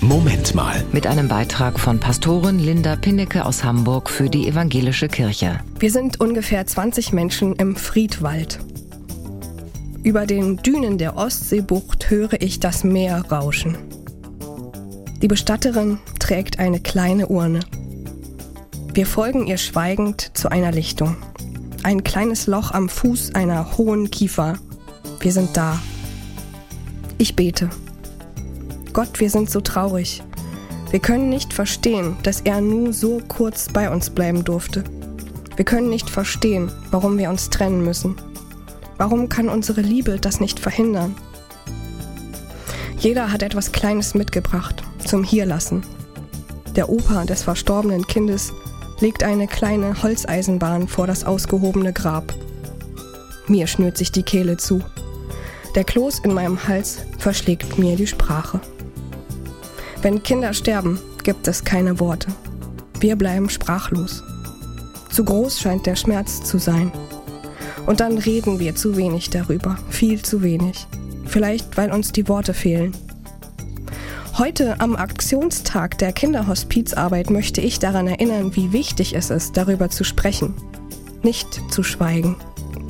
Moment mal. Mit einem Beitrag von Pastorin Linda Pinnecke aus Hamburg für die Evangelische Kirche. Wir sind ungefähr 20 Menschen im Friedwald. Über den Dünen der Ostseebucht höre ich das Meer rauschen. Die Bestatterin trägt eine kleine Urne. Wir folgen ihr schweigend zu einer Lichtung. Ein kleines Loch am Fuß einer hohen Kiefer. Wir sind da. Ich bete. Gott, wir sind so traurig. Wir können nicht verstehen, dass er nur so kurz bei uns bleiben durfte. Wir können nicht verstehen, warum wir uns trennen müssen. Warum kann unsere Liebe das nicht verhindern? Jeder hat etwas Kleines mitgebracht zum Hierlassen. Der Opa des verstorbenen Kindes legt eine kleine Holzeisenbahn vor das ausgehobene Grab. Mir schnürt sich die Kehle zu. Der Kloß in meinem Hals verschlägt mir die Sprache. Wenn Kinder sterben, gibt es keine Worte. Wir bleiben sprachlos. Zu groß scheint der Schmerz zu sein. Und dann reden wir zu wenig darüber, viel zu wenig. Vielleicht, weil uns die Worte fehlen. Heute am Aktionstag der Kinderhospizarbeit möchte ich daran erinnern, wie wichtig es ist, darüber zu sprechen. Nicht zu schweigen,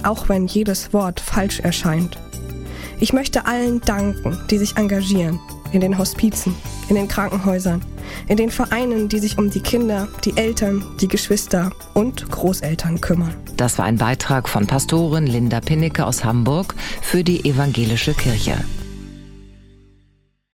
auch wenn jedes Wort falsch erscheint. Ich möchte allen danken, die sich engagieren, in den Hospizen, in den Krankenhäusern, in den Vereinen, die sich um die Kinder, die Eltern, die Geschwister und Großeltern kümmern. Das war ein Beitrag von Pastorin Linda Pinnecke aus Hamburg für die Evangelische Kirche.